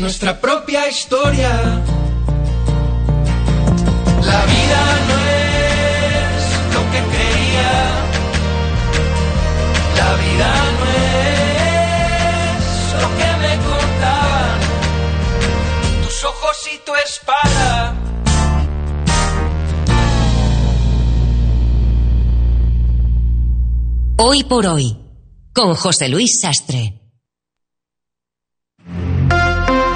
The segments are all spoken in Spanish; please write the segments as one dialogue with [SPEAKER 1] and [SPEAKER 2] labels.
[SPEAKER 1] nuestra propia historia. La vida no es lo que creía. La vida no es lo que me contaban. Tus ojos y tu espada.
[SPEAKER 2] Hoy por hoy, con José Luis Sastre.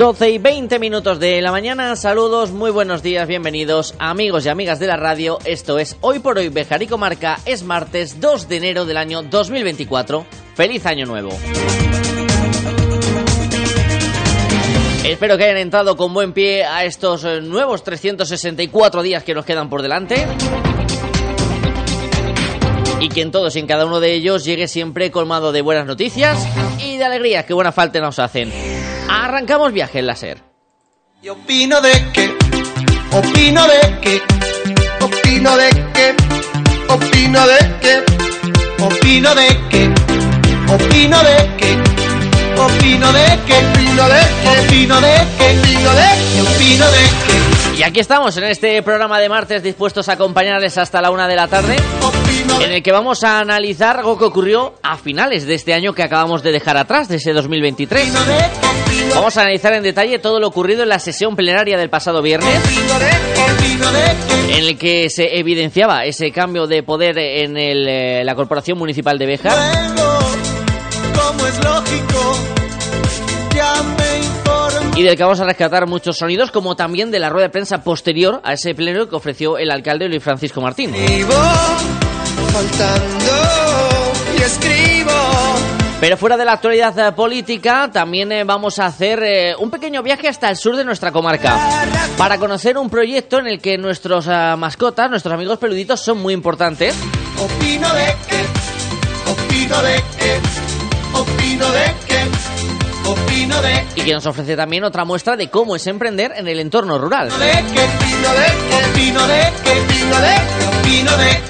[SPEAKER 3] 12 y 20 minutos de la mañana, saludos, muy buenos días, bienvenidos amigos y amigas de la radio, esto es Hoy por Hoy Bejar y Comarca, es martes 2 de enero del año 2024, feliz año nuevo. Espero que hayan entrado con buen pie a estos eh, nuevos 364 días que nos quedan por delante. Y que en todos y en cada uno de ellos llegue siempre colmado de buenas noticias y de alegría que buena falta nos hacen. Arrancamos viaje en láser.
[SPEAKER 1] Y opino de que, opino de que, opino de que, opino de que, opino de que, opino de que, opino de que, opino de que, opino de que, opino de que, opino de que.
[SPEAKER 3] Y aquí estamos en este programa de martes dispuestos a acompañarles hasta la una de la tarde, en el que vamos a analizar algo que ocurrió a finales de este año que acabamos de dejar atrás, de ese 2023. Vamos a analizar en detalle todo lo ocurrido en la sesión plenaria del pasado viernes, en el que se evidenciaba ese cambio de poder en eh, la Corporación Municipal de
[SPEAKER 1] informé.
[SPEAKER 3] Y del que vamos a rescatar muchos sonidos, como también de la rueda de prensa posterior a ese pleno que ofreció el alcalde Luis Francisco Martín.
[SPEAKER 1] Vivo faltando y escribo.
[SPEAKER 3] Pero fuera de la actualidad eh, política, también eh, vamos a hacer eh, un pequeño viaje hasta el sur de nuestra comarca para conocer un proyecto en el que nuestros mascotas, nuestros amigos peluditos son muy importantes.
[SPEAKER 1] Opino de que, opino de que, opino de que, opino de
[SPEAKER 3] y que nos ofrece también otra muestra de cómo es emprender en el entorno rural.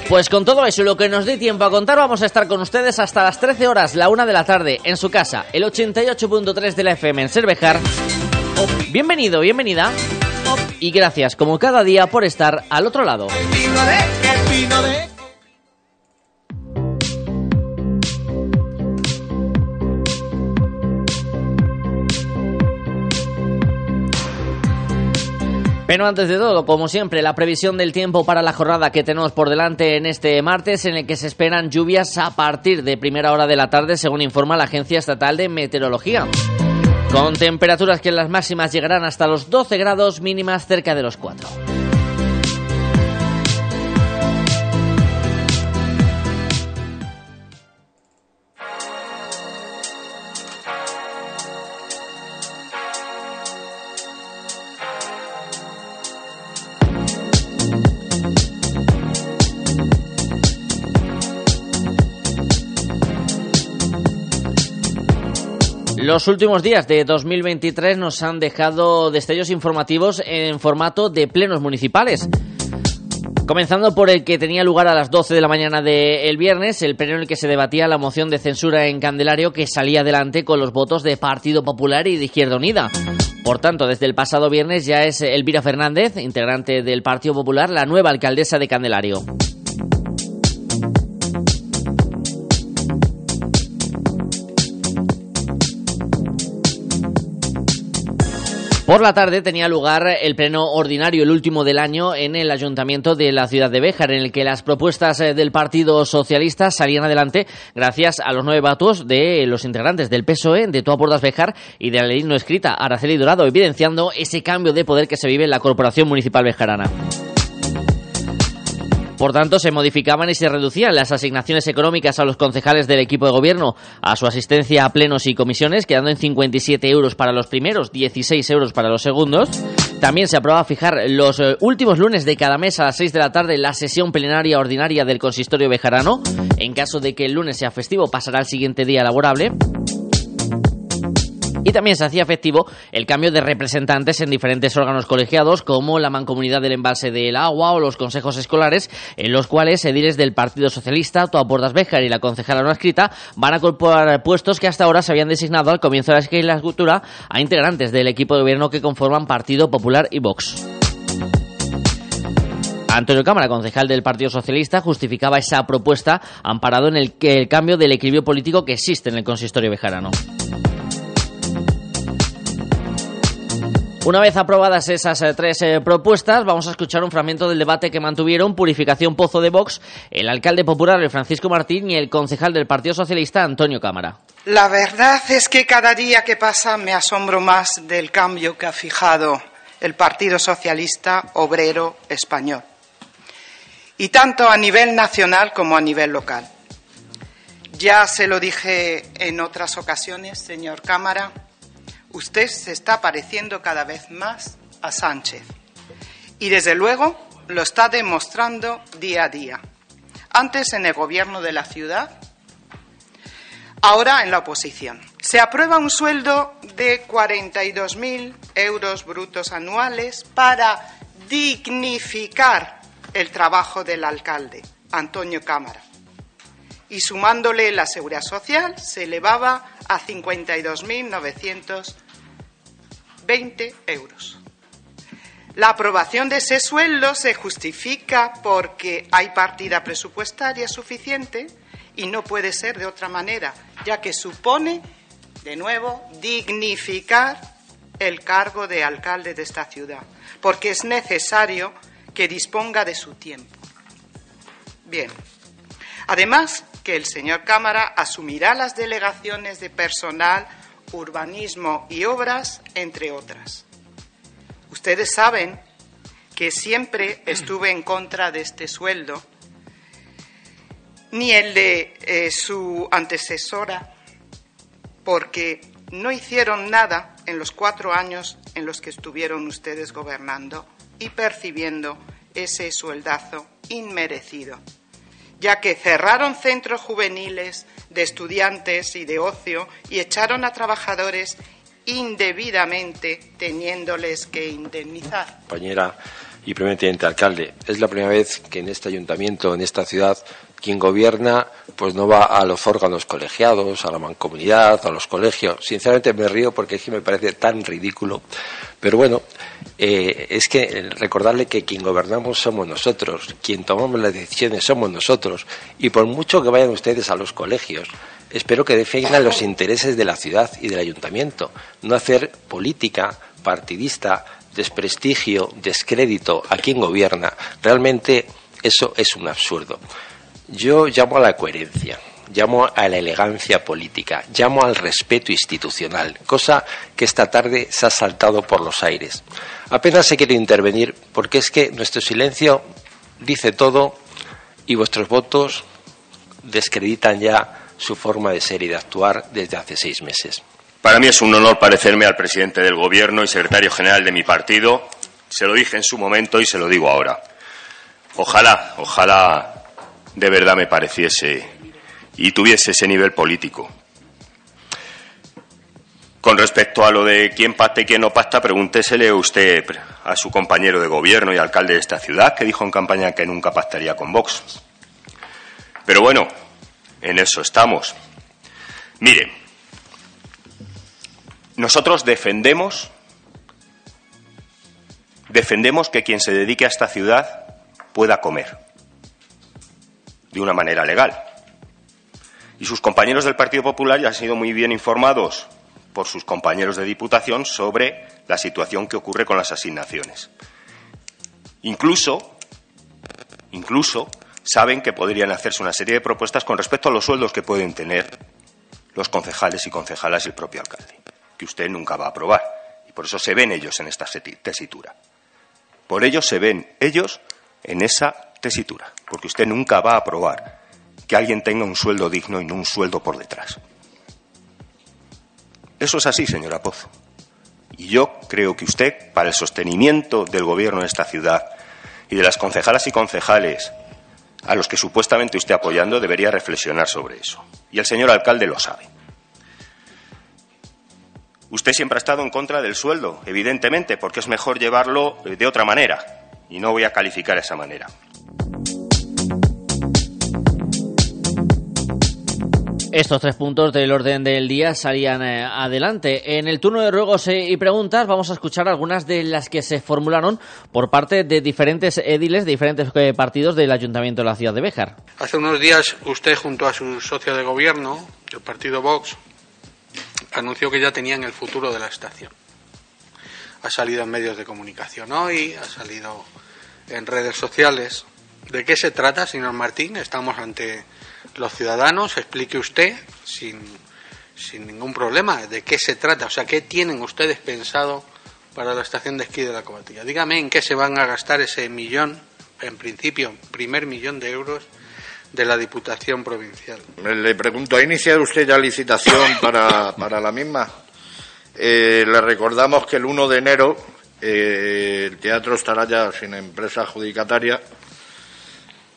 [SPEAKER 3] Pues con todo eso y lo que nos dé tiempo a contar, vamos a estar con ustedes hasta las 13 horas, la una de la tarde, en su casa, el 88.3 de la FM en Cervejar. Bienvenido, bienvenida. Y gracias, como cada día, por estar al otro lado. Pero antes de todo, como siempre, la previsión del tiempo para la jornada que tenemos por delante en este martes, en el que se esperan lluvias a partir de primera hora de la tarde, según informa la Agencia Estatal de Meteorología. Con temperaturas que en las máximas llegarán hasta los 12 grados mínimas cerca de los 4. Los últimos días de 2023 nos han dejado destellos informativos en formato de plenos municipales. Comenzando por el que tenía lugar a las 12 de la mañana del viernes, el pleno en el que se debatía la moción de censura en Candelario que salía adelante con los votos de Partido Popular y de Izquierda Unida. Por tanto, desde el pasado viernes ya es Elvira Fernández, integrante del Partido Popular, la nueva alcaldesa de Candelario. Por la tarde tenía lugar el pleno ordinario, el último del año, en el ayuntamiento de la ciudad de Béjar, en el que las propuestas eh, del Partido Socialista salían adelante gracias a los nueve votos de los integrantes del PSOE, de Toa Portas Béjar y de la ley no escrita, Araceli Dorado, evidenciando ese cambio de poder que se vive en la Corporación Municipal Bejarana. Por tanto, se modificaban y se reducían las asignaciones económicas a los concejales del equipo de gobierno a su asistencia a plenos y comisiones, quedando en 57 euros para los primeros, 16 euros para los segundos, También se aprueba fijar los eh, últimos lunes de cada mes a las 6 de la tarde la sesión plenaria ordinaria del consistorio bejarano. En caso de que el lunes sea festivo, pasará al siguiente día laborable. Y también se hacía efectivo el cambio de representantes en diferentes órganos colegiados, como la Mancomunidad del Embalse del Agua o los consejos escolares, en los cuales ediles del Partido Socialista, Toaportas Béjar y la concejala no escrita van a incorporar puestos que hasta ahora se habían designado al comienzo de la legislatura a integrantes del equipo de gobierno que conforman Partido Popular y Vox. Antonio Cámara, concejal del Partido Socialista, justificaba esa propuesta amparado en el, el cambio del equilibrio político que existe en el consistorio bejarano. Una vez aprobadas esas eh, tres eh, propuestas, vamos a escuchar un fragmento del debate que mantuvieron Purificación Pozo de Vox, el alcalde popular Francisco Martín y el concejal del Partido Socialista Antonio Cámara.
[SPEAKER 4] La verdad es que cada día que pasa me asombro más del cambio que ha fijado el Partido Socialista Obrero Español, y tanto a nivel nacional como a nivel local. Ya se lo dije en otras ocasiones, señor Cámara, usted se está pareciendo cada vez más a Sánchez. Y desde luego lo está demostrando día a día. Antes en el gobierno de la ciudad, ahora en la oposición. Se aprueba un sueldo de 42.000 euros brutos anuales para dignificar el trabajo del alcalde, Antonio Cámara. Y sumándole la seguridad social, se elevaba a 52.920 euros. La aprobación de ese sueldo se justifica porque hay partida presupuestaria suficiente y no puede ser de otra manera, ya que supone, de nuevo, dignificar el cargo de alcalde de esta ciudad, porque es necesario que disponga de su tiempo. Bien. Además, que el señor Cámara asumirá las delegaciones de personal, urbanismo y obras, entre otras. Ustedes saben que siempre estuve en contra de este sueldo, ni el de eh, su antecesora, porque no hicieron nada en los cuatro años en los que estuvieron ustedes gobernando y percibiendo ese sueldazo inmerecido ya que cerraron centros juveniles de estudiantes y de ocio y echaron a trabajadores indebidamente teniéndoles que indemnizar.
[SPEAKER 5] Compañera y primer teniente alcalde, es la primera vez que en este ayuntamiento, en esta ciudad, quien gobierna pues no va a los órganos colegiados, a la mancomunidad, a los colegios. Sinceramente me río porque es que me parece tan ridículo. Pero bueno, eh, es que recordarle que quien gobernamos somos nosotros, quien tomamos las decisiones somos nosotros. Y por mucho que vayan ustedes a los colegios, espero que defiendan los intereses de la ciudad y del ayuntamiento, no hacer política partidista, desprestigio, descrédito a quien gobierna. Realmente eso es un absurdo. Yo llamo a la coherencia, llamo a la elegancia política, llamo al respeto institucional, cosa que esta tarde se ha saltado por los aires. Apenas se quiere intervenir porque es que nuestro silencio dice todo y vuestros votos descreditan ya su forma de ser y de actuar desde hace seis meses.
[SPEAKER 6] Para mí es un honor parecerme al presidente del Gobierno y secretario general de mi partido. Se lo dije en su momento y se lo digo ahora. Ojalá, ojalá de verdad me pareciese y tuviese ese nivel político. Con respecto a lo de quién pacta y quién no pacta, pregúntesele usted a su compañero de gobierno y alcalde de esta ciudad, que dijo en campaña que nunca pactaría con Vox. Pero bueno, en eso estamos. Mire, nosotros defendemos defendemos que quien se dedique a esta ciudad pueda comer de una manera legal. Y sus compañeros del Partido Popular ya han sido muy bien informados por sus compañeros de Diputación sobre la situación que ocurre con las asignaciones. Incluso, incluso saben que podrían hacerse una serie de propuestas con respecto a los sueldos que pueden tener los concejales y concejalas y el propio alcalde, que usted nunca va a aprobar. Y por eso se ven ellos en esta tesitura. Por ello se ven ellos en esa tesitura, porque usted nunca va a aprobar que alguien tenga un sueldo digno y no un sueldo por detrás. Eso es así, señora Pozo. Y yo creo que usted, para el sostenimiento del gobierno de esta ciudad y de las concejalas y concejales a los que supuestamente usted apoyando, debería reflexionar sobre eso. Y el señor alcalde lo sabe. Usted siempre ha estado en contra del sueldo, evidentemente, porque es mejor llevarlo de otra manera. Y no voy a calificar esa manera.
[SPEAKER 3] Estos tres puntos del orden del día salían eh, adelante. En el turno de ruegos eh, y preguntas vamos a escuchar algunas de las que se formularon por parte de diferentes ediles de diferentes eh, partidos del Ayuntamiento de la ciudad de Béjar.
[SPEAKER 7] Hace unos días usted junto a su socio de gobierno, el partido Vox, anunció que ya tenían el futuro de la estación. Ha salido en medios de comunicación hoy, ha salido en redes sociales. ¿De qué se trata, señor Martín? Estamos ante los ciudadanos, explique usted sin, sin ningún problema de qué se trata, o sea, qué tienen ustedes pensado para la estación de esquí de la Cobatilla. Dígame en qué se van a gastar ese millón, en principio, primer millón de euros de la Diputación Provincial.
[SPEAKER 8] Le pregunto, ¿ha iniciado usted ya licitación para, para la misma? Eh, le recordamos que el 1 de enero eh, el teatro estará ya sin empresa adjudicataria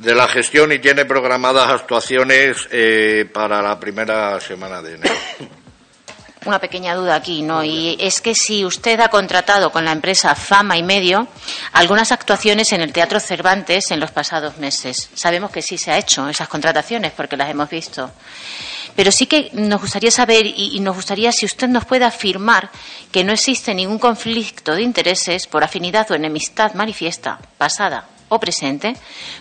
[SPEAKER 8] de la gestión y tiene programadas actuaciones eh, para la primera semana de enero.
[SPEAKER 9] Una pequeña duda aquí, ¿no? Y es que si usted ha contratado con la empresa Fama y Medio algunas actuaciones en el Teatro Cervantes en los pasados meses. Sabemos que sí se ha hecho esas contrataciones porque las hemos visto. Pero sí que nos gustaría saber y, y nos gustaría si usted nos puede afirmar que no existe ningún conflicto de intereses por afinidad o enemistad manifiesta, pasada o presente,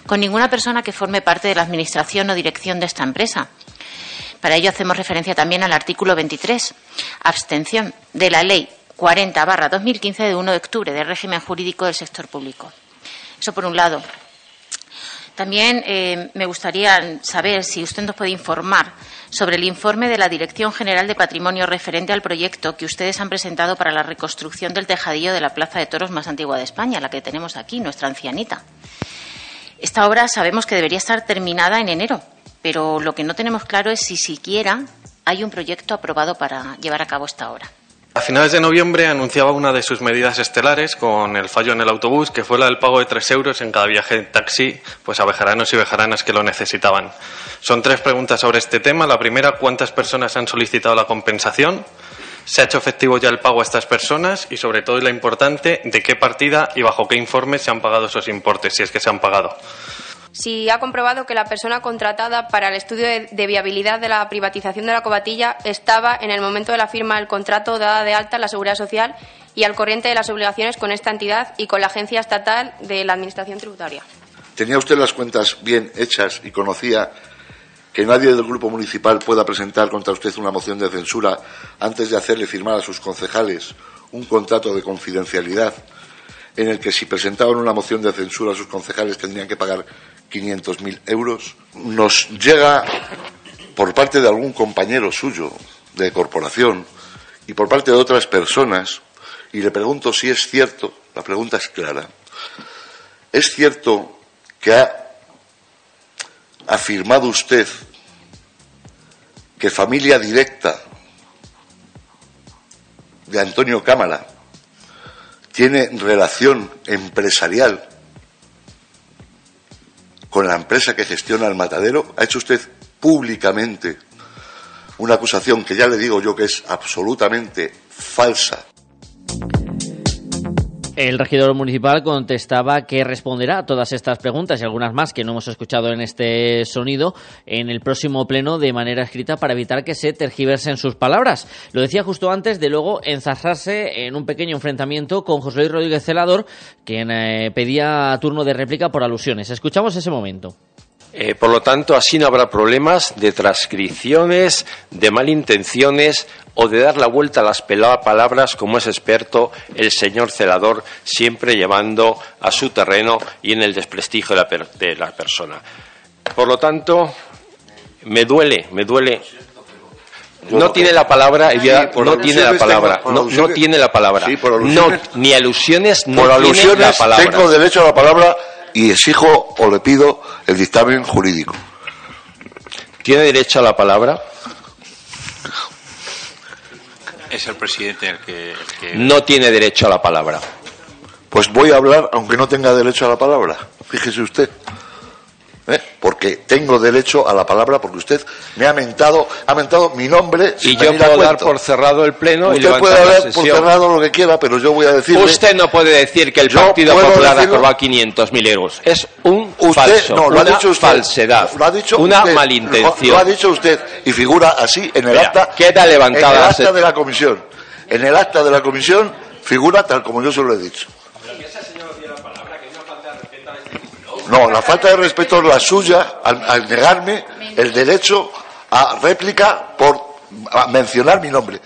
[SPEAKER 9] con ninguna persona que forme parte de la administración o dirección de esta empresa. Para ello hacemos referencia también al artículo 23, abstención de la Ley 40 barra 2015 de 1 de octubre del régimen jurídico del sector público. Eso por un lado. También eh, me gustaría saber si usted nos puede informar sobre el informe de la Dirección General de Patrimonio referente al proyecto que ustedes han presentado para la reconstrucción del tejadillo de la Plaza de Toros más antigua de España, la que tenemos aquí, nuestra ancianita. Esta obra sabemos que debería estar terminada en enero, pero lo que no tenemos claro es si siquiera hay un proyecto aprobado para llevar a cabo esta obra.
[SPEAKER 10] A finales de noviembre anunciaba una de sus medidas estelares con el fallo en el autobús, que fue la del pago de tres euros en cada viaje en taxi, pues a bejaranos y bejaranas que lo necesitaban. Son tres preguntas sobre este tema. La primera, ¿cuántas personas han solicitado la compensación? ¿Se ha hecho efectivo ya el pago a estas personas? Y sobre todo, y la importante, ¿de qué partida y bajo qué informe se han pagado esos importes, si es que se han pagado?
[SPEAKER 11] Si ha comprobado que la persona contratada para el estudio de, viabilidad de la privatización de la cobatilla estaba en el momento de la firma del contrato dada de alta en la Seguridad Social y al corriente de las obligaciones con esta entidad y con la Agencia Estatal de la Administración Tributaria.
[SPEAKER 12] ¿Tenía usted las cuentas bien hechas y conocía que nadie del Grupo Municipal pueda presentar contra usted una moción de censura antes de hacerle firmar a sus concejales un contrato de confidencialidad en el que si presentaban una moción de censura a sus concejales tendrían que pagar 500.000 euros, nos llega por parte de algún compañero suyo de corporación y por parte de otras personas, y le pregunto si es cierto, la pregunta es clara, ¿es cierto que ha afirmado usted que familia directa de Antonio Cámara tiene relación empresarial con la empresa que gestiona el matadero? ¿Ha hecho usted públicamente una acusación que ya le digo yo que es absolutamente falsa?
[SPEAKER 3] El regidor municipal contestaba que responderá a todas estas preguntas y algunas más que no hemos escuchado en este sonido en el próximo pleno de manera escrita para evitar que se tergiversen sus palabras. Lo decía justo antes de luego enzarrarse en un pequeño enfrentamiento con José Luis Rodríguez Celador, quien eh, pedía turno de réplica por alusiones. Escuchamos ese momento.
[SPEAKER 13] Eh, por lo tanto, así no habrá problemas de transcripciones, de malintenciones o de dar la vuelta a las palabras como es experto el señor celador, siempre llevando a su terreno y en el desprestigio de la, per de la persona. Por lo tanto, me duele, me duele. No tiene la palabra sí, no tiene la palabra no, no, tiene la palabra.
[SPEAKER 12] Sí,
[SPEAKER 13] no ni alusiones no
[SPEAKER 12] por alusiones
[SPEAKER 13] tiene la palabra.
[SPEAKER 12] tengo derecho a la palabra y exijo o le pido el dictamen jurídico
[SPEAKER 13] tiene derecho a la palabra
[SPEAKER 14] es el presidente el que, el que...
[SPEAKER 13] No tiene derecho a la palabra.
[SPEAKER 12] Pues voy a hablar aunque no tenga derecho a la palabra. Fíjese usted. ¿Eh? Porque tengo derecho a la palabra porque usted me ha mentado, ha mentado mi nombre.
[SPEAKER 13] Y yo puedo dar por cerrado el pleno y
[SPEAKER 12] Usted
[SPEAKER 13] levantar
[SPEAKER 12] puede dar por cerrado lo que quiera, pero yo voy a decirle.
[SPEAKER 13] Usted no puede decir que el Partido Popular ha
[SPEAKER 12] decirlo.
[SPEAKER 13] aprobado 500.000 euros. Es un
[SPEAKER 12] Usted,
[SPEAKER 13] falso,
[SPEAKER 12] no, lo ha dicho usted.
[SPEAKER 13] falsedad,
[SPEAKER 12] Lo ha dicho
[SPEAKER 13] una
[SPEAKER 12] usted.
[SPEAKER 13] malintención.
[SPEAKER 12] Lo, lo ha dicho usted y figura así en el
[SPEAKER 13] Mira,
[SPEAKER 12] acta.
[SPEAKER 13] queda levantada
[SPEAKER 12] En el acta de la comisión. En el acta de la comisión figura tal como yo se lo he dicho. No, la falta de respeto es la suya al, al negarme el derecho a réplica por a mencionar mi nombre.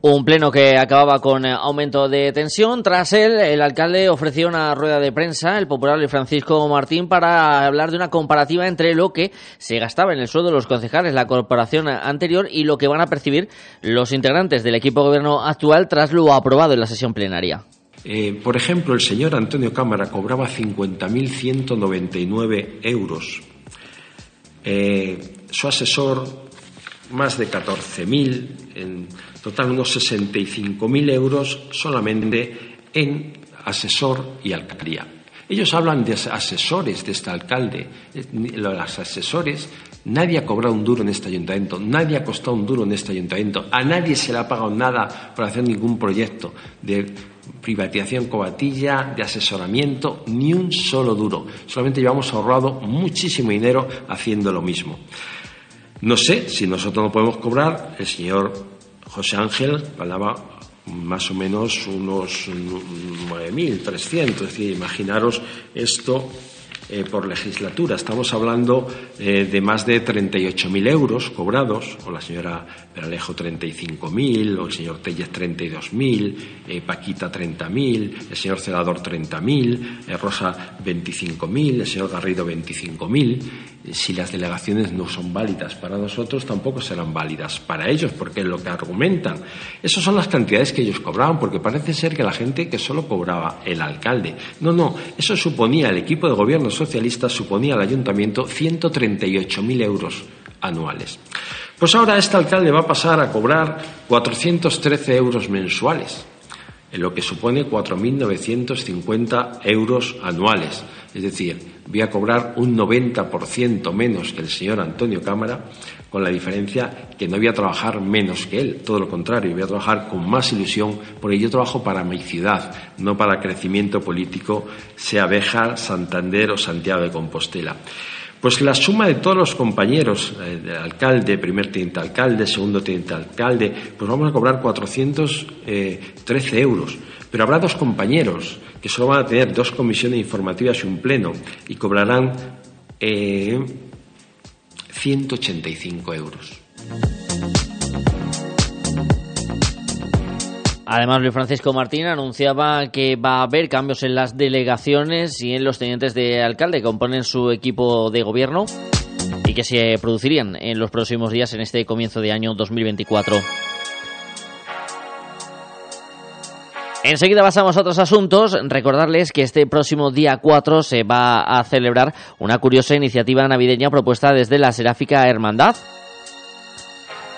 [SPEAKER 3] Un pleno que acababa con eh, aumento de tensión. Tras él, el alcalde ofreció una rueda de prensa, el popular Francisco Martín, para hablar de una comparativa entre lo que se gastaba en el sueldo de los concejales, la corporación anterior, y lo que van a percibir los integrantes del equipo de gobierno actual tras lo aprobado en la sesión plenaria.
[SPEAKER 5] Eh, por ejemplo, el señor Antonio Cámara cobraba 50.199 euros. Eh, su asesor, más de 14.000, en total unos 65.000 euros solamente en asesor y alcaldía. Ellos hablan de asesores de este alcalde. Eh, Los asesores, nadie ha cobrado un duro en este ayuntamiento, nadie ha costado un duro en este ayuntamiento, a nadie se le ha pagado nada por hacer ningún proyecto de privatización cobatilla, de asesoramiento, ni un solo duro. Solamente llevamos ahorrado muchísimo dinero haciendo lo mismo. No sé si nosotros no podemos cobrar, el señor José Ángel ganaba más o menos unos 9.300, es decir, imaginaros esto eh, por legislatura. Estamos hablando eh, de más de 38.000 euros cobrados, o la señora Peralejo 35.000, o el señor Telles 32.000, eh, Paquita 30.000, el señor Celador 30.000, eh, Rosa 25.000, el señor Garrido 25.000. Si las delegaciones no son válidas para nosotros, tampoco serán válidas para ellos, porque es lo que argumentan. Esas son las cantidades que ellos cobraban, porque parece ser que la gente que solo cobraba el alcalde. No, no, eso suponía, el equipo de gobierno socialista suponía al ayuntamiento 138.000 euros anuales. Pues ahora este alcalde va a pasar a cobrar 413 euros mensuales, en lo que supone 4.950 euros anuales. Es decir, voy a cobrar un 90% menos que el señor Antonio Cámara, con la diferencia que no voy a trabajar menos que él, todo lo contrario, voy a trabajar con más ilusión, porque yo trabajo para mi ciudad, no para crecimiento político, sea Béjar, Santander o Santiago de Compostela. Pues la suma de todos los compañeros, eh, de alcalde, primer teniente alcalde, segundo teniente alcalde, pues vamos a cobrar 413 euros. Pero habrá dos compañeros que solo van a tener dos comisiones informativas y un pleno y cobrarán eh, 185 euros.
[SPEAKER 3] Además, Luis Francisco Martín anunciaba que va a haber cambios en las delegaciones y en los tenientes de alcalde que componen su equipo de gobierno y que se producirían en los próximos días en este comienzo de año 2024. Enseguida pasamos a otros asuntos. Recordarles que este próximo día 4 se va a celebrar una curiosa iniciativa navideña propuesta desde la Seráfica Hermandad.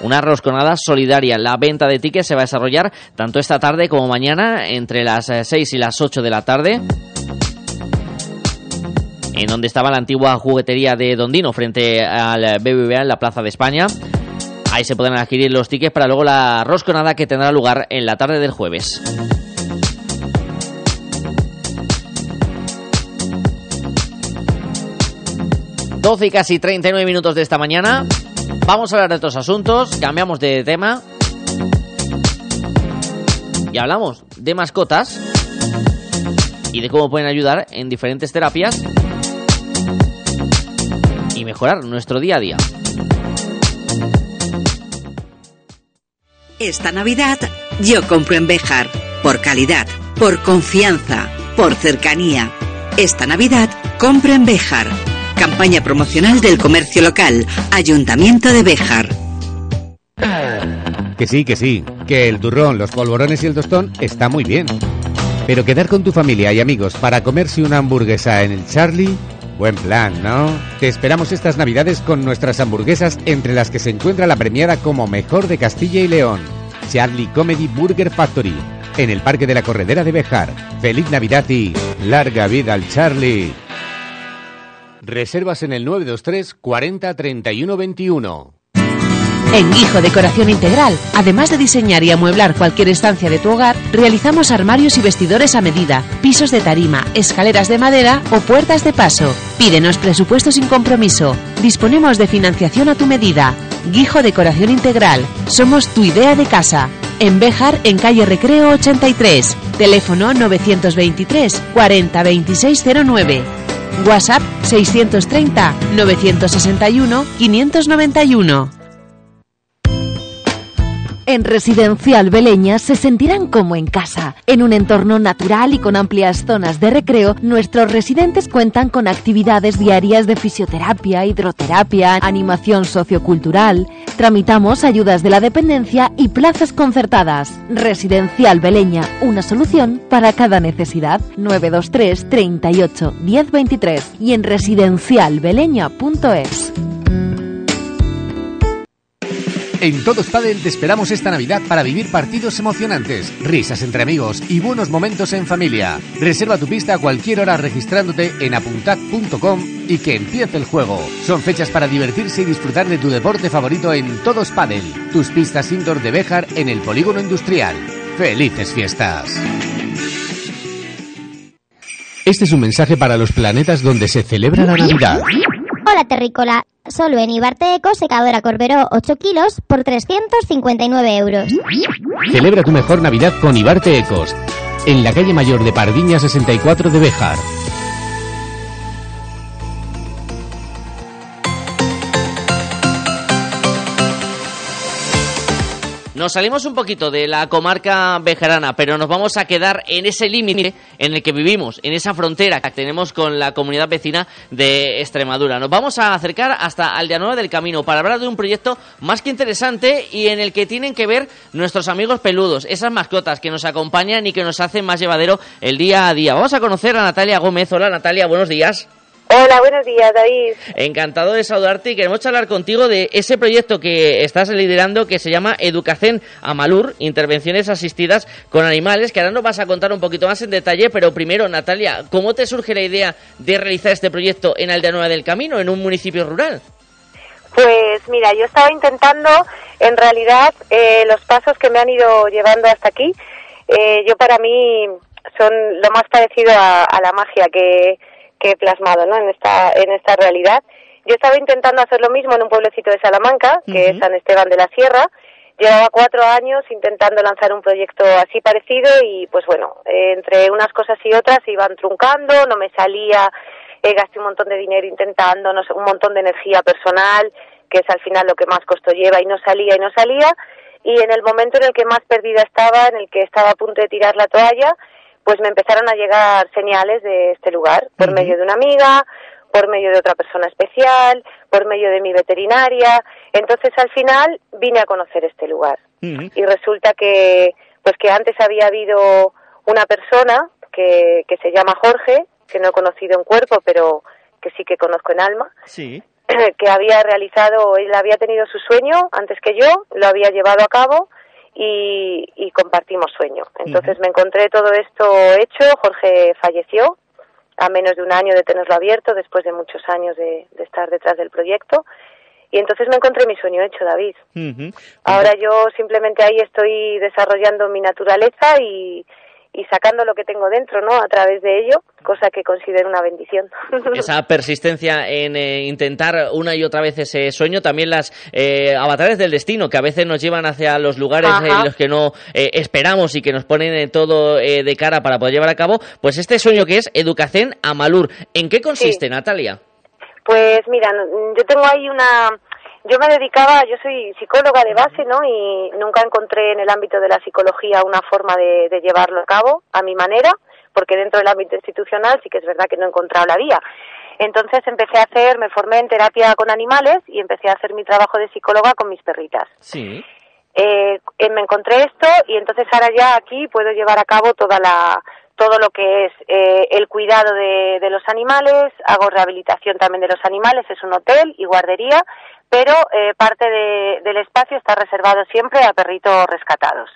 [SPEAKER 3] Una rosconada solidaria. La venta de tickets se va a desarrollar tanto esta tarde como mañana entre las eh, 6 y las 8 de la tarde. En donde estaba la antigua juguetería de Dondino frente al BBVA en la Plaza de España. Ahí se podrán adquirir los tickets para luego la rosconada que tendrá lugar en la tarde del jueves. Doce y casi 39 minutos de esta mañana. Vamos a hablar de otros asuntos, cambiamos de tema y hablamos de mascotas y de cómo pueden ayudar en diferentes terapias y mejorar nuestro día a día.
[SPEAKER 15] Esta Navidad yo compro en Bejar, por calidad, por confianza, por cercanía. Esta Navidad compro en Bejar. Campaña promocional del comercio local, Ayuntamiento de Bejar.
[SPEAKER 16] Que sí, que sí, que el turrón, los polvorones y el tostón está muy bien. Pero quedar con tu familia y amigos para comerse una hamburguesa en el Charlie, buen plan, ¿no? Te esperamos estas navidades con nuestras hamburguesas entre las que se encuentra la premiada como mejor de Castilla y León. Charlie Comedy Burger Factory, en el Parque de la Corredera de Bejar. Feliz Navidad y larga vida al Charlie. Reservas en el 923 40 31 21.
[SPEAKER 17] En Guijo Decoración Integral, además de diseñar y amueblar cualquier estancia de tu hogar, realizamos armarios y vestidores a medida, pisos de tarima, escaleras de madera o puertas de paso. Pídenos presupuesto sin compromiso. Disponemos de financiación a tu medida. Guijo Decoración Integral. Somos tu idea de casa. En Béjar, en calle Recreo 83. Teléfono 923 40 2609. WhatsApp 630 961 591.
[SPEAKER 18] En Residencial Beleña se sentirán como en casa. En un entorno natural y con amplias zonas de recreo, nuestros residentes cuentan con actividades diarias de fisioterapia, hidroterapia, animación sociocultural. Tramitamos ayudas de la dependencia y plazas concertadas. Residencial Beleña, una solución para cada necesidad. 923 38 1023 y en residencialbeleña.es.
[SPEAKER 16] En Todos Padel te esperamos esta Navidad para vivir partidos emocionantes, risas entre amigos y buenos momentos en familia. Reserva tu pista a cualquier hora registrándote en apuntad.com y que empiece el juego. Son fechas para divertirse y disfrutar de tu deporte favorito en Todos Padel, tus pistas indoor de Béjar en el Polígono Industrial. ¡Felices fiestas! Este es un mensaje para los planetas donde se celebra la Navidad.
[SPEAKER 19] Hola Terrícola, solo en Ibarte Eco secadora Corberó 8 kilos por 359 euros.
[SPEAKER 16] Celebra tu mejor Navidad con Ibarte Ecos, en la calle mayor de Pardiña 64 de Béjar.
[SPEAKER 3] Nos salimos un poquito de la comarca bejarana, pero nos vamos a quedar en ese límite en el que vivimos, en esa frontera que tenemos con la comunidad vecina de Extremadura. Nos vamos a acercar hasta Aldeanueva del Camino para hablar de un proyecto más que interesante y en el que tienen que ver nuestros amigos peludos, esas mascotas que nos acompañan y que nos hacen más llevadero el día a día. Vamos a conocer a Natalia Gómez. Hola Natalia, buenos días.
[SPEAKER 20] Hola, buenos días, David.
[SPEAKER 3] Encantado de saludarte y queremos charlar contigo de ese proyecto que estás liderando que se llama Educación Amalur, intervenciones asistidas con animales, que ahora nos vas a contar un poquito más en detalle, pero primero, Natalia, ¿cómo te surge la idea de realizar este proyecto en Aldea Nueva del Camino, en un municipio rural?
[SPEAKER 20] Pues mira, yo estaba intentando, en realidad, eh, los pasos que me han ido llevando hasta aquí, eh, yo para mí son lo más parecido a, a la magia que que he plasmado ¿no? en, esta, en esta realidad. Yo estaba intentando hacer lo mismo en un pueblecito de Salamanca, que es San Esteban de la Sierra. Llevaba cuatro años intentando lanzar un proyecto así parecido y pues bueno, entre unas cosas y otras se iban truncando, no me salía, eh, gasté un montón de dinero intentando, no sé, un montón de energía personal, que es al final lo que más costo lleva y no salía y no salía. Y en el momento en el que más perdida estaba, en el que estaba a punto de tirar la toalla, pues me empezaron a llegar señales de este lugar, por medio de una amiga, por medio de otra persona especial, por medio de mi veterinaria. Entonces, al final, vine a conocer este lugar. Y resulta que, pues que antes había habido una persona que, que se llama Jorge, que no he conocido en cuerpo, pero que sí que conozco en alma,
[SPEAKER 3] Sí.
[SPEAKER 20] que había realizado, él había tenido su sueño antes que yo, lo había llevado a cabo y, y compartimos sueño. Entonces me encontré todo esto hecho, Jorge falleció a menos de un año de tenerlo abierto, después de muchos años de, de estar detrás del proyecto. Y entonces me encontré mi sueño hecho, David. Ahora yo simplemente ahí estoy desarrollando mi naturaleza y, y sacando lo que tengo dentro, ¿no? A través de ello, cosa que considero una bendición.
[SPEAKER 3] Esa persistencia en eh, intentar una y otra vez ese sueño, también las eh, avatares del destino que a veces nos llevan hacia los lugares
[SPEAKER 20] Ajá.
[SPEAKER 3] en los que no eh, esperamos y que nos ponen eh, todo eh, de cara para poder llevar a cabo, pues este sueño que es Educación a Malur. ¿En qué consiste, Natalia?
[SPEAKER 20] Pues mira, yo tengo ahí una... Yo me dedicaba, yo soy psicóloga de base, ¿no? Y nunca encontré en el ámbito de la psicología una forma de, de llevarlo a cabo a mi manera, porque dentro del ámbito institucional sí que es verdad que no he encontrado la vía. Entonces empecé a hacer, me formé en terapia con animales y empecé a hacer mi trabajo de psicóloga con mis perritas.
[SPEAKER 3] Sí.
[SPEAKER 20] Eh, eh, me encontré esto y entonces ahora ya aquí puedo llevar a cabo toda la todo lo que es eh, el cuidado de, de los animales, hago rehabilitación también de los animales, es un hotel y guardería, pero eh, parte de- del espacio está reservado siempre a perritos rescatados.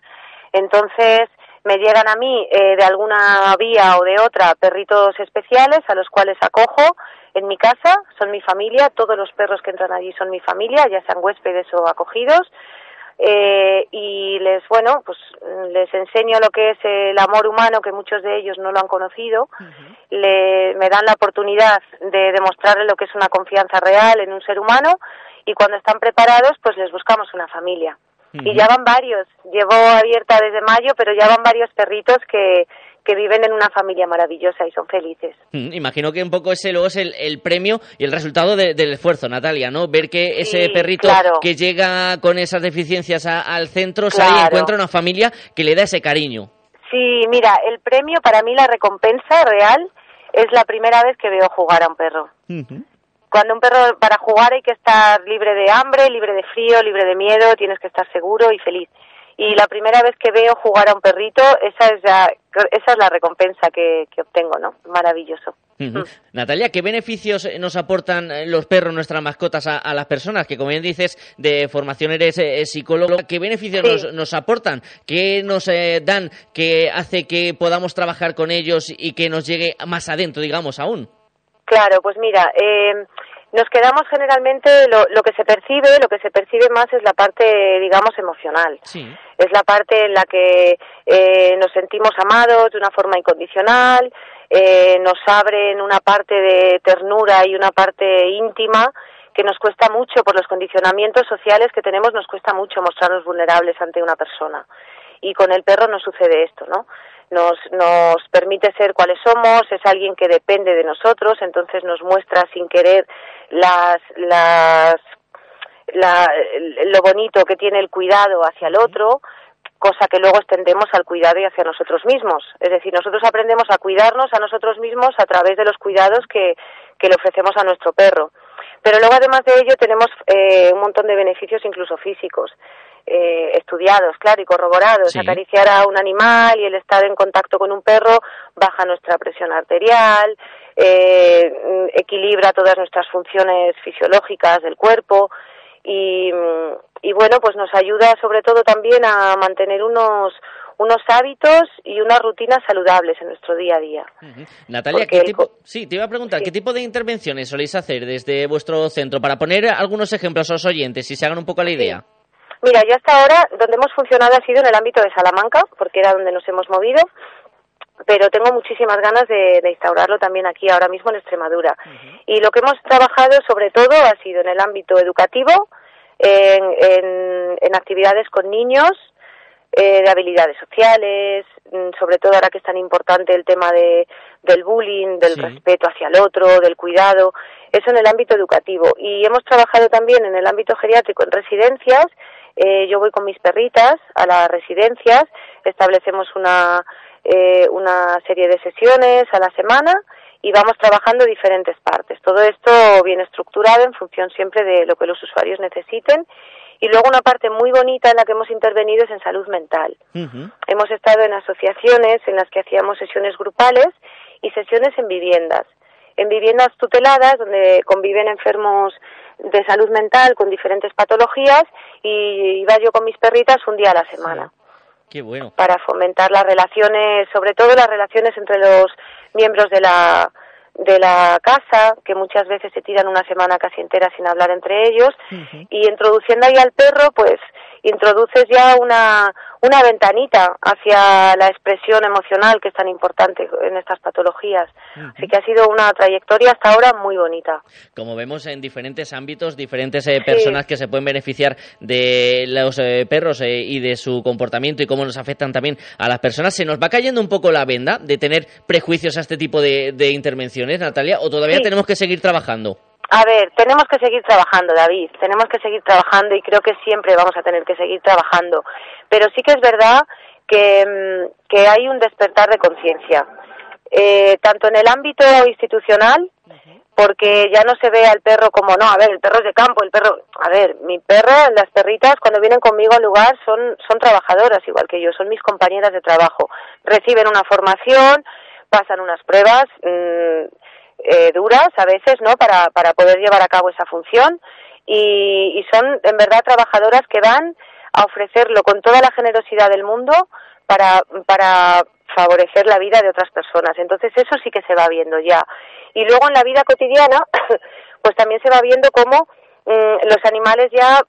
[SPEAKER 20] Entonces, me llegan a mí eh, de alguna vía o de otra perritos especiales a los cuales acojo en mi casa, son mi familia, todos los perros que entran allí son mi familia, ya sean huéspedes o acogidos, eh, y les, bueno, pues les enseño lo que es el amor humano, que muchos de ellos no lo han conocido, le, me dan la oportunidad de demostrarle lo que es una confianza real en un ser humano, y cuando están preparados, pues les buscamos una familia. Y ya van varios, llevo abierta desde mayo, pero ya van varios perritos que, que viven en una familia maravillosa y son felices.
[SPEAKER 3] Imagino que un poco ese luego es el, el premio y el resultado de- del esfuerzo, Natalia, ¿no? Ver que ese
[SPEAKER 20] Sí,
[SPEAKER 3] perrito
[SPEAKER 20] claro.
[SPEAKER 3] que llega con esas deficiencias a- al centro sale y
[SPEAKER 20] Claro.
[SPEAKER 3] encuentra una familia que le da ese cariño.
[SPEAKER 20] Sí, mira, el premio para mí, la recompensa real, es la primera vez que veo jugar a un perro. Cuando un perro, para jugar hay que estar libre de hambre, libre de frío, libre de miedo, tienes que estar seguro y feliz. Y la primera vez que veo jugar a un perrito, esa es la, esa es la recompensa que, que obtengo, ¿no? Maravilloso.
[SPEAKER 3] Natalia, ¿qué beneficios eh, nos aportan eh, los perros, nuestras mascotas, a, a las personas? Que como bien dices, de formación eres eh, psicóloga. ¿Qué beneficios
[SPEAKER 20] Sí.
[SPEAKER 3] nos, nos aportan? ¿Qué nos eh, dan que hace que podamos trabajar con ellos y que nos llegue más adentro, digamos, aún?
[SPEAKER 20] Claro, pues mira, eh, nos quedamos generalmente, lo, lo que se percibe, lo que se percibe más es la parte, digamos, emocional.
[SPEAKER 3] Sí.
[SPEAKER 20] Es la parte en la que eh, nos sentimos amados de una forma incondicional, eh, nos abren una parte de ternura y una parte íntima que nos cuesta mucho por los condicionamientos sociales que tenemos, nos cuesta mucho mostrarnos vulnerables ante una persona. Y con el perro no sucede esto, ¿no? Nos, nos permite ser cuáles somos, es alguien que depende de nosotros, entonces nos muestra sin querer las, las la- lo bonito que tiene el cuidado hacia el otro, cosa que luego extendemos al cuidado y hacia nosotros mismos. Es decir, nosotros aprendemos a cuidarnos a nosotros mismos a través de los cuidados que, que le ofrecemos a nuestro perro. Pero luego, además de ello, tenemos eh, un montón de beneficios, incluso físicos, eh, estudiados, claro, y corroborados.
[SPEAKER 21] Sí.
[SPEAKER 20] Acariciar a un animal y el estar en contacto con un perro baja nuestra presión arterial, eh, equilibra todas nuestras funciones fisiológicas del cuerpo y, y bueno, pues nos ayuda sobre todo también a mantener unos unos hábitos y unas rutinas saludables en nuestro día a día.
[SPEAKER 3] Natalia,
[SPEAKER 20] Porque
[SPEAKER 3] ¿qué tipo, sí, te iba a preguntar, ¿qué tipo de intervenciones soléis hacer desde vuestro centro? Para poner algunos ejemplos a los oyentes y se hagan un poco la idea.
[SPEAKER 20] Mira, yo hasta ahora donde hemos funcionado ha sido en el ámbito de Salamanca, porque era donde nos hemos movido, pero tengo muchísimas ganas de, de instaurarlo también aquí ahora mismo en Extremadura. Y lo que hemos trabajado sobre todo ha sido en el ámbito educativo, en, en- en actividades con niños, eh, de habilidades sociales, mm, sobre todo ahora que es tan importante el tema de, del bullying, del respeto hacia el otro, del cuidado, eso en el ámbito educativo. Y hemos trabajado también en el ámbito geriátrico en residencias, eh, yo voy con mis perritas a las residencias, establecemos una, eh, una serie de sesiones a la semana y vamos trabajando diferentes partes. Todo esto bien estructurado en función siempre de lo que los usuarios necesiten. Y luego una parte muy bonita en la que hemos intervenido es en salud mental. Hemos estado en asociaciones en las que hacíamos sesiones grupales y sesiones en viviendas. En viviendas tuteladas donde conviven enfermos de salud mental con diferentes patologías y iba yo con mis perritas un día a la semana.
[SPEAKER 3] Qué bueno.
[SPEAKER 20] para fomentar las relaciones, sobre todo las relaciones entre los miembros de la de la casa, que muchas veces se tiran una semana casi entera sin hablar entre ellos, y introduciendo ahí al perro, pues introduces ya una, una ventanita hacia la expresión emocional que es tan importante en estas patologías. Así que ha sido una trayectoria hasta ahora muy bonita.
[SPEAKER 3] Como vemos en diferentes ámbitos, diferentes eh, personas que se pueden beneficiar de los eh, perros eh, y de su comportamiento y cómo nos afectan también a las personas. ¿Se nos va cayendo un poco la venda de tener prejuicios a este tipo de, de intervenciones, Natalia? ¿O todavía
[SPEAKER 20] Sí.
[SPEAKER 3] tenemos que seguir trabajando?
[SPEAKER 20] A ver, tenemos que seguir trabajando, David. Tenemos que seguir trabajando y creo que siempre vamos a tener que seguir trabajando. Pero sí que es verdad que, mm, que hay un despertar de conciencia. Eh, tanto en el ámbito institucional porque ya no se ve al perro como, no, a ver, el perro es de campo, el perro, a ver, mi perro, las perritas cuando vienen conmigo al lugar son, son trabajadoras igual que yo, son mis compañeras de trabajo, reciben una formación, pasan unas pruebas mm, eh, duras a veces, ¿no? Para, para poder llevar a cabo esa función y, y son en verdad trabajadoras que van a ofrecerlo con toda la generosidad del mundo para, para favorecer la vida de otras personas. Entonces eso sí que se va viendo ya. Y luego en la vida cotidiana, pues también se va viendo cómo mm, los animales ya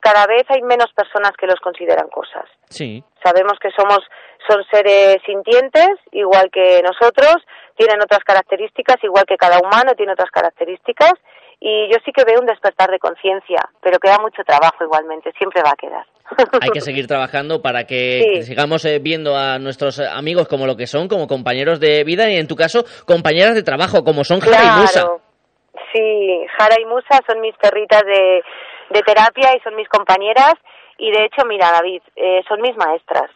[SPEAKER 20] cada vez hay menos personas que los consideran cosas.
[SPEAKER 3] Sí.
[SPEAKER 20] Sabemos que somos son seres sintientes, igual que nosotros, tienen otras características, igual que cada humano tiene otras características, y yo sí que veo un despertar de conciencia, pero queda mucho trabajo igualmente, siempre va a quedar.
[SPEAKER 3] Hay que seguir trabajando para que sigamos eh, viendo a nuestros amigos como lo que son, como compañeros de vida y en tu caso compañeras de trabajo como son Jara y Musa.
[SPEAKER 20] Sí, Jara y Musa son mis perritas de, de terapia y son mis compañeras y de hecho, mira David, eh, son mis maestras.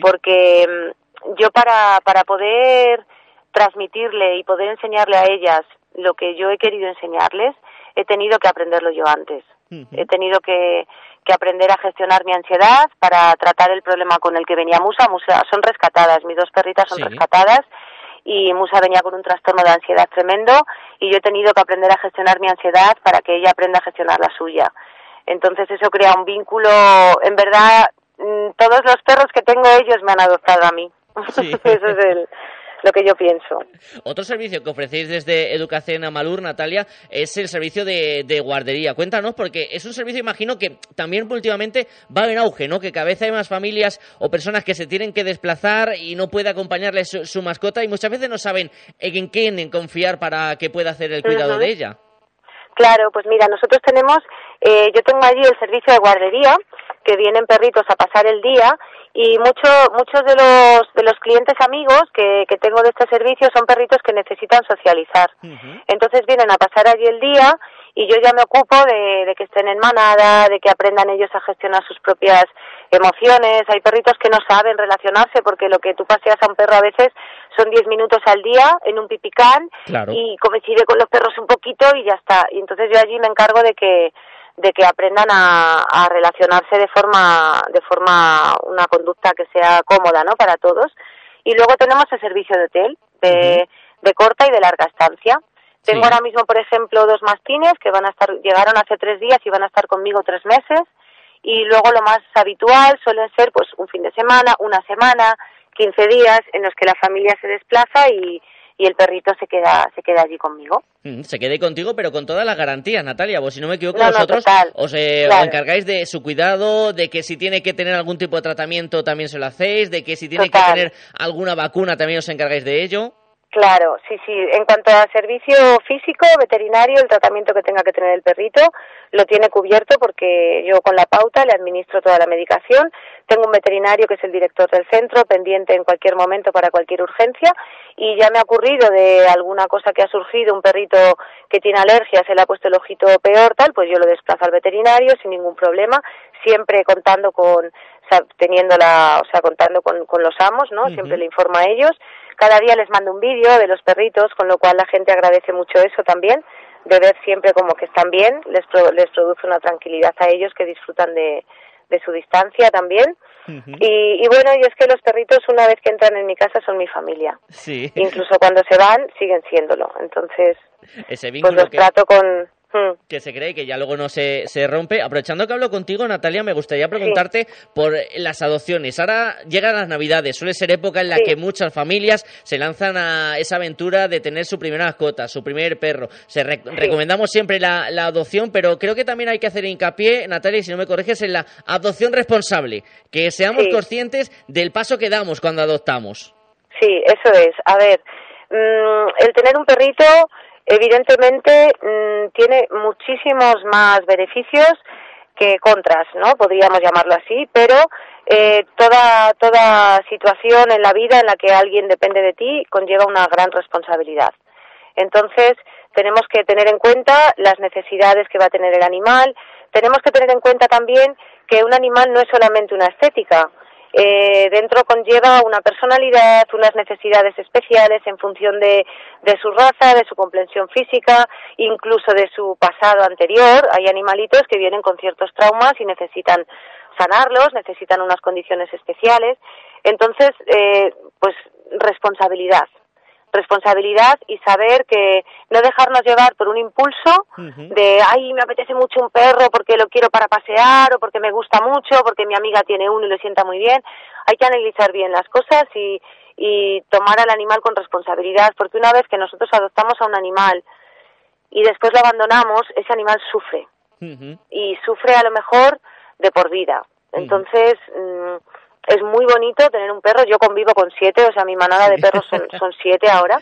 [SPEAKER 20] Porque mm, yo para, para poder transmitirle y poder enseñarle a ellas lo que yo he querido enseñarles, he tenido que aprenderlo yo antes. He tenido que, que aprender a gestionar mi ansiedad para tratar el problema con el que venía Musa. Musa son rescatadas, mis dos perritas son rescatadas y Musa venía con un trastorno de ansiedad tremendo y yo he tenido que aprender a gestionar mi ansiedad para que ella aprenda a gestionar la suya. Entonces eso crea un vínculo, en verdad, mm, todos los perros que tengo ellos me han adoptado a mí. eso es el, lo que yo pienso.
[SPEAKER 3] Otro servicio que ofrecéis desde Educación Amalur, Natalia, es el servicio de, guardería. Cuéntanos, porque es un servicio, imagino, que también últimamente va en auge, ¿no? Que cada vez hay más familias o personas que se tienen que desplazar y no puede acompañarles su, mascota y muchas veces no saben en quién confiar para que pueda hacer el cuidado de ella.
[SPEAKER 20] Claro, pues mira, nosotros tenemos, eh, yo tengo allí el servicio de guardería, que vienen perritos a pasar el día y mucho, muchos de los, de los clientes amigos que, que tengo de este servicio son perritos que necesitan socializar. Entonces vienen a pasar allí el día y yo ya me ocupo de, de, que estén en manada, de que aprendan ellos a gestionar sus propias emociones. Hay perritos que no saben relacionarse porque lo que tú paseas a un perro a veces son 10 minutos al día en un pipicán y coincide con los perros un poquito y ya está. Y entonces yo allí me encargo de que de que aprendan a, a, relacionarse de forma de forma una conducta que sea cómoda no para todos. Y luego tenemos el servicio de hotel de, de corta y de larga estancia. Tengo ahora mismo por ejemplo dos mastines que van a estar llegaron hace tres días y van a estar conmigo tres meses. Y luego lo más habitual suelen ser pues un fin de semana una semana quince días en los que la familia se desplaza y y el perrito se queda se queda allí conmigo.
[SPEAKER 3] Mm, se quede contigo, pero con todas las garantías, Natalia. Vos, si no me equivoco, vosotros os, eh, encargáis de su cuidado, de que si tiene que tener algún tipo de tratamiento también se lo hacéis, de que si tiene que tener alguna vacuna también os encargáis de ello.
[SPEAKER 20] Claro, sí, sí. En cuanto a servicio físico, veterinario, el tratamiento que tenga que tener el perrito, lo tiene cubierto porque yo con la pauta le administro toda la medicación. Tengo un veterinario que es el director del centro, pendiente en cualquier momento para cualquier urgencia. Y ya me ha ocurrido de alguna cosa que ha surgido, un perrito que tiene alergia, se le ha puesto el ojito peor, tal, pues yo lo desplazo al veterinario sin ningún problema, siempre contando con, teniendo la, o sea, contando con, con los amos, ¿no? Siempre le informo a ellos cada día les mando un vídeo de los perritos, con lo cual la gente agradece mucho eso también, de ver siempre como que están bien, les, les produce una tranquilidad a ellos que disfrutan de, de su distancia también. y, y, bueno, y es que los perritos una vez que entran en mi casa son mi familia.
[SPEAKER 3] Sí.
[SPEAKER 20] Incluso cuando se van siguen siéndolo. Entonces,
[SPEAKER 3] Ese
[SPEAKER 20] pues los trato con.
[SPEAKER 3] Que se cree que ya luego no se, se rompe. Aprovechando que hablo contigo, Natalia, me gustaría preguntarte por las adopciones. Ahora llegan las Navidades, suele ser época en la que muchas familias se lanzan a esa aventura de tener su primera mascota, su primer perro. Se Recomendamos siempre la, la, adopción, pero creo que también hay que hacer hincapié, Natalia, si no me corriges, en la adopción responsable. Que seamos conscientes del paso que damos cuando adoptamos.
[SPEAKER 20] Sí, eso es. A ver, mm, el tener un perrito evidentemente mm, tiene muchísimos más beneficios que contras, ¿no? Podríamos llamarlo así, pero eh, toda toda situación en la vida en la que alguien depende de ti conlleva una gran responsabilidad. Entonces tenemos que tener en cuenta las necesidades que va a tener el animal. Tenemos que tener en cuenta también que un animal no es solamente una estética. Eh, dentro conlleva una personalidad, unas necesidades especiales en función de, de su raza, de su comprensión física, incluso de su pasado anterior. Hay animalitos que vienen con ciertos traumas y necesitan sanarlos, necesitan unas condiciones especiales. Entonces, eh, pues responsabilidad, responsabilidad y saber que no dejarnos llevar por un impulso de, ay, me apetece mucho un perro porque lo quiero para pasear o porque me gusta mucho, porque mi amiga tiene uno y le sienta muy bien. Hay que analizar bien las cosas y, y tomar al animal con responsabilidad, porque una vez que nosotros adoptamos a un animal y después lo abandonamos, ese animal sufre y sufre a lo mejor de por vida. Entonces, mm, es muy bonito tener un perro. Yo convivo con siete, o sea, mi manada de perros son, son siete ahora.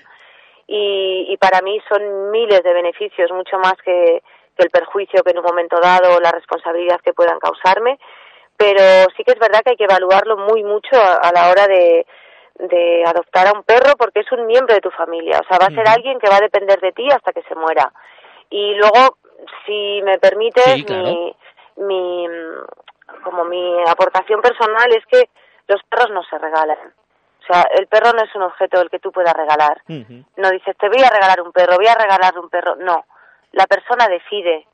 [SPEAKER 20] Y, y para mí son miles de beneficios, mucho más que, que el perjuicio que en un momento dado o la responsabilidad que puedan causarme. Pero sí que es verdad que hay que evaluarlo muy mucho a, a la hora de, de adoptar a un perro porque es un miembro de tu familia. O sea, va a ser alguien que va a depender de ti hasta que se muera. Y luego, si me permites,
[SPEAKER 3] Sí, claro.
[SPEAKER 20] mi, mi, como mi aportación personal es que los perros no se regalan. O sea, el perro no es un objeto del que tú puedas regalar. No dices, te voy a regalar un perro, voy a regalarle un perro. No, la persona decide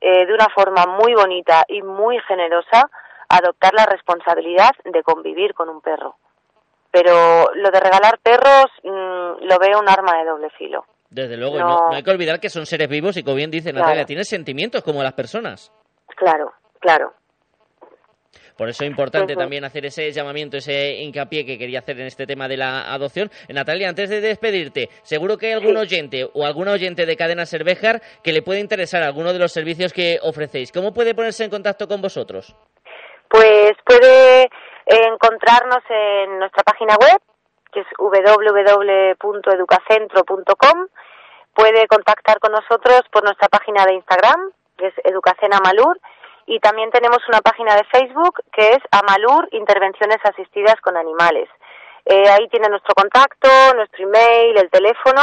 [SPEAKER 20] eh, de una forma muy bonita y muy generosa adoptar la responsabilidad de convivir con un perro. Pero lo de regalar perros mm, lo veo un arma de doble filo.
[SPEAKER 3] Desde luego,
[SPEAKER 20] No.
[SPEAKER 3] no, no hay que olvidar que son seres vivos y como bien dice
[SPEAKER 20] Claro.
[SPEAKER 3] Natalia, tienen sentimientos como las personas.
[SPEAKER 20] Claro, claro.
[SPEAKER 3] Por eso es importante también hacer ese llamamiento, ese hincapié que quería hacer en este tema de la adopción. Natalia, antes de despedirte, seguro que hay algún oyente o alguna oyente de Cadena Cervejar que le puede interesar alguno de los servicios que ofrecéis. ¿Cómo puede ponerse en contacto con vosotros?
[SPEAKER 20] Pues puede encontrarnos en nuestra página web, que es www.educacentro.com. Puede contactar con nosotros por nuestra página de Instagram, que es Educacena Amalur, y también tenemos una página de Facebook que es Amalur Intervenciones Asistidas con Animales. Eh, ahí tiene nuestro contacto, nuestro email, el teléfono,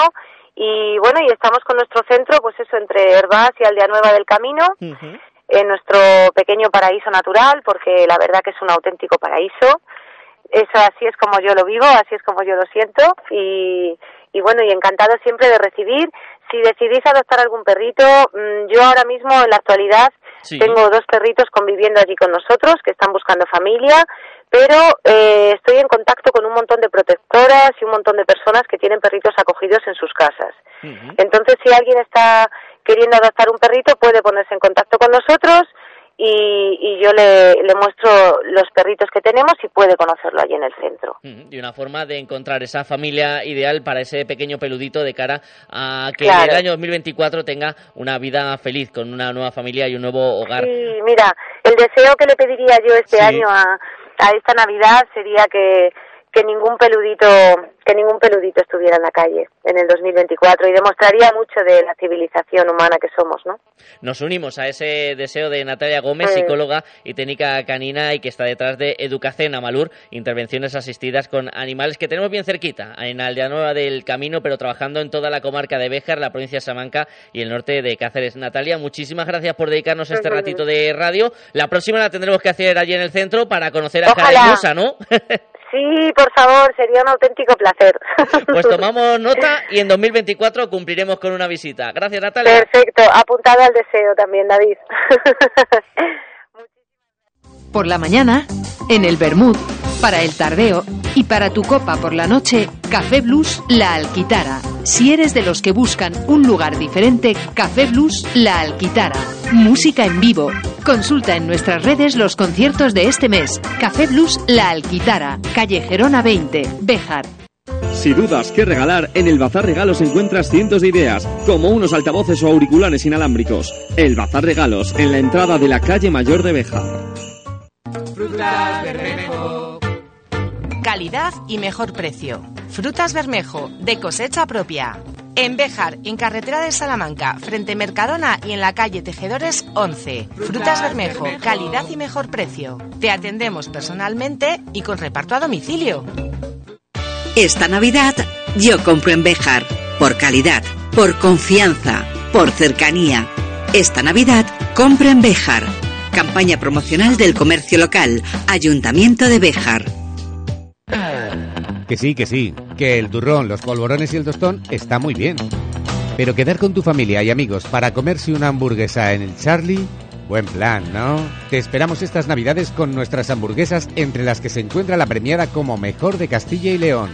[SPEAKER 20] y bueno, y estamos con nuestro centro, pues eso, entre Herbás y Aldea Nueva del Camino, en nuestro pequeño paraíso natural, porque la verdad que es un auténtico paraíso. Eso así es como yo lo vivo, así es como yo lo siento y, y bueno, y encantado siempre de recibir. Si decidís adoptar algún perrito, mm, yo ahora mismo en la actualidad
[SPEAKER 21] Sí.
[SPEAKER 20] tengo dos perritos conviviendo allí con nosotros que están buscando familia, pero eh, estoy en contacto con un montón de protectoras y un montón de personas que tienen perritos acogidos en sus casas. Entonces, si alguien está queriendo adoptar un perrito, puede ponerse en contacto con nosotros y, y yo le, le muestro los perritos que tenemos y puede conocerlo allí en el centro.
[SPEAKER 3] Ujú, Y una forma de encontrar esa familia ideal para ese pequeño peludito de cara a que
[SPEAKER 20] Claro.
[SPEAKER 3] el año 2024 tenga una vida feliz con una nueva familia y un nuevo hogar.
[SPEAKER 20] Sí, mira, el deseo que le pediría yo este
[SPEAKER 3] Sí.
[SPEAKER 20] año a, a esta Navidad sería que, que ningún peludito que ningún peludito estuviera en la calle en el 2024 y demostraría mucho de la civilización humana que somos, ¿no?
[SPEAKER 3] Nos unimos a ese deseo de Natalia Gómez, psicóloga y técnica canina y que está detrás de Educacen Amalur, intervenciones asistidas con animales que tenemos bien cerquita, en Aldea Nueva del Camino, pero trabajando en toda la comarca de Béjar, la provincia de Salamanca y el norte de Cáceres. Natalia, muchísimas gracias por dedicarnos este ratito de radio. La próxima la tendremos que hacer allí en el centro para conocer a
[SPEAKER 20] Ojalá.
[SPEAKER 3] ¿no?
[SPEAKER 20] Sí, por favor, sería un auténtico placer.
[SPEAKER 3] Pues tomamos nota y en 2024 cumpliremos con una visita. Gracias, Natalia.
[SPEAKER 20] Perfecto, apuntado al deseo también, David.
[SPEAKER 17] Por la mañana, en el Bermud, para el tardeo y para tu copa por la noche, Café Blues La Alquitara. Si eres de los que buscan un lugar diferente, Café Blues La Alquitara. Música en vivo. Consulta en nuestras redes los conciertos de este mes. Café Blues La Alquitara, calle Gerona 20, Béjar.
[SPEAKER 21] Si dudas qué regalar, en el Bazar Regalos encuentras cientos de ideas, como unos altavoces o auriculares inalámbricos. El Bazar Regalos, en la entrada de la calle Mayor de Beja.
[SPEAKER 22] Frutas Bermejo. Calidad y mejor precio. Frutas Bermejo, de cosecha propia. En Béjar, en carretera de Salamanca, frente Mercadona y en la calle Tejedores 11. Frutas Bermejo, calidad y mejor precio. Te atendemos personalmente y con reparto a domicilio.
[SPEAKER 15] Esta Navidad yo compro en Bejar. Por calidad, por confianza, por cercanía. Esta Navidad compro en Bejar. Campaña promocional del comercio local. Ayuntamiento de Béjar.
[SPEAKER 16] Que sí, que sí, que el turrón, los polvorones y el tostón está muy bien. Pero quedar con tu familia y amigos para comerse una hamburguesa en el Charlie, buen plan, ¿no? Te esperamos estas navidades con nuestras hamburguesas entre las que se encuentra la premiada como mejor de Castilla y León.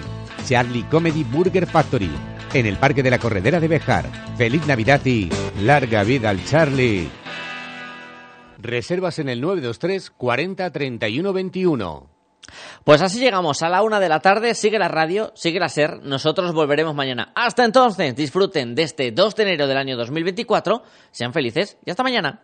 [SPEAKER 16] Charlie Comedy Burger Factory, en el Parque de la Corredera de Bejar. Feliz Navidad y larga vida al Charlie. Reservas en el 923 40 31 21.
[SPEAKER 3] Pues así llegamos a la una de la tarde. Sigue la radio, sigue la SER. Nosotros volveremos mañana. Hasta entonces, disfruten de este 2 de enero del año 2024. Sean felices y hasta mañana.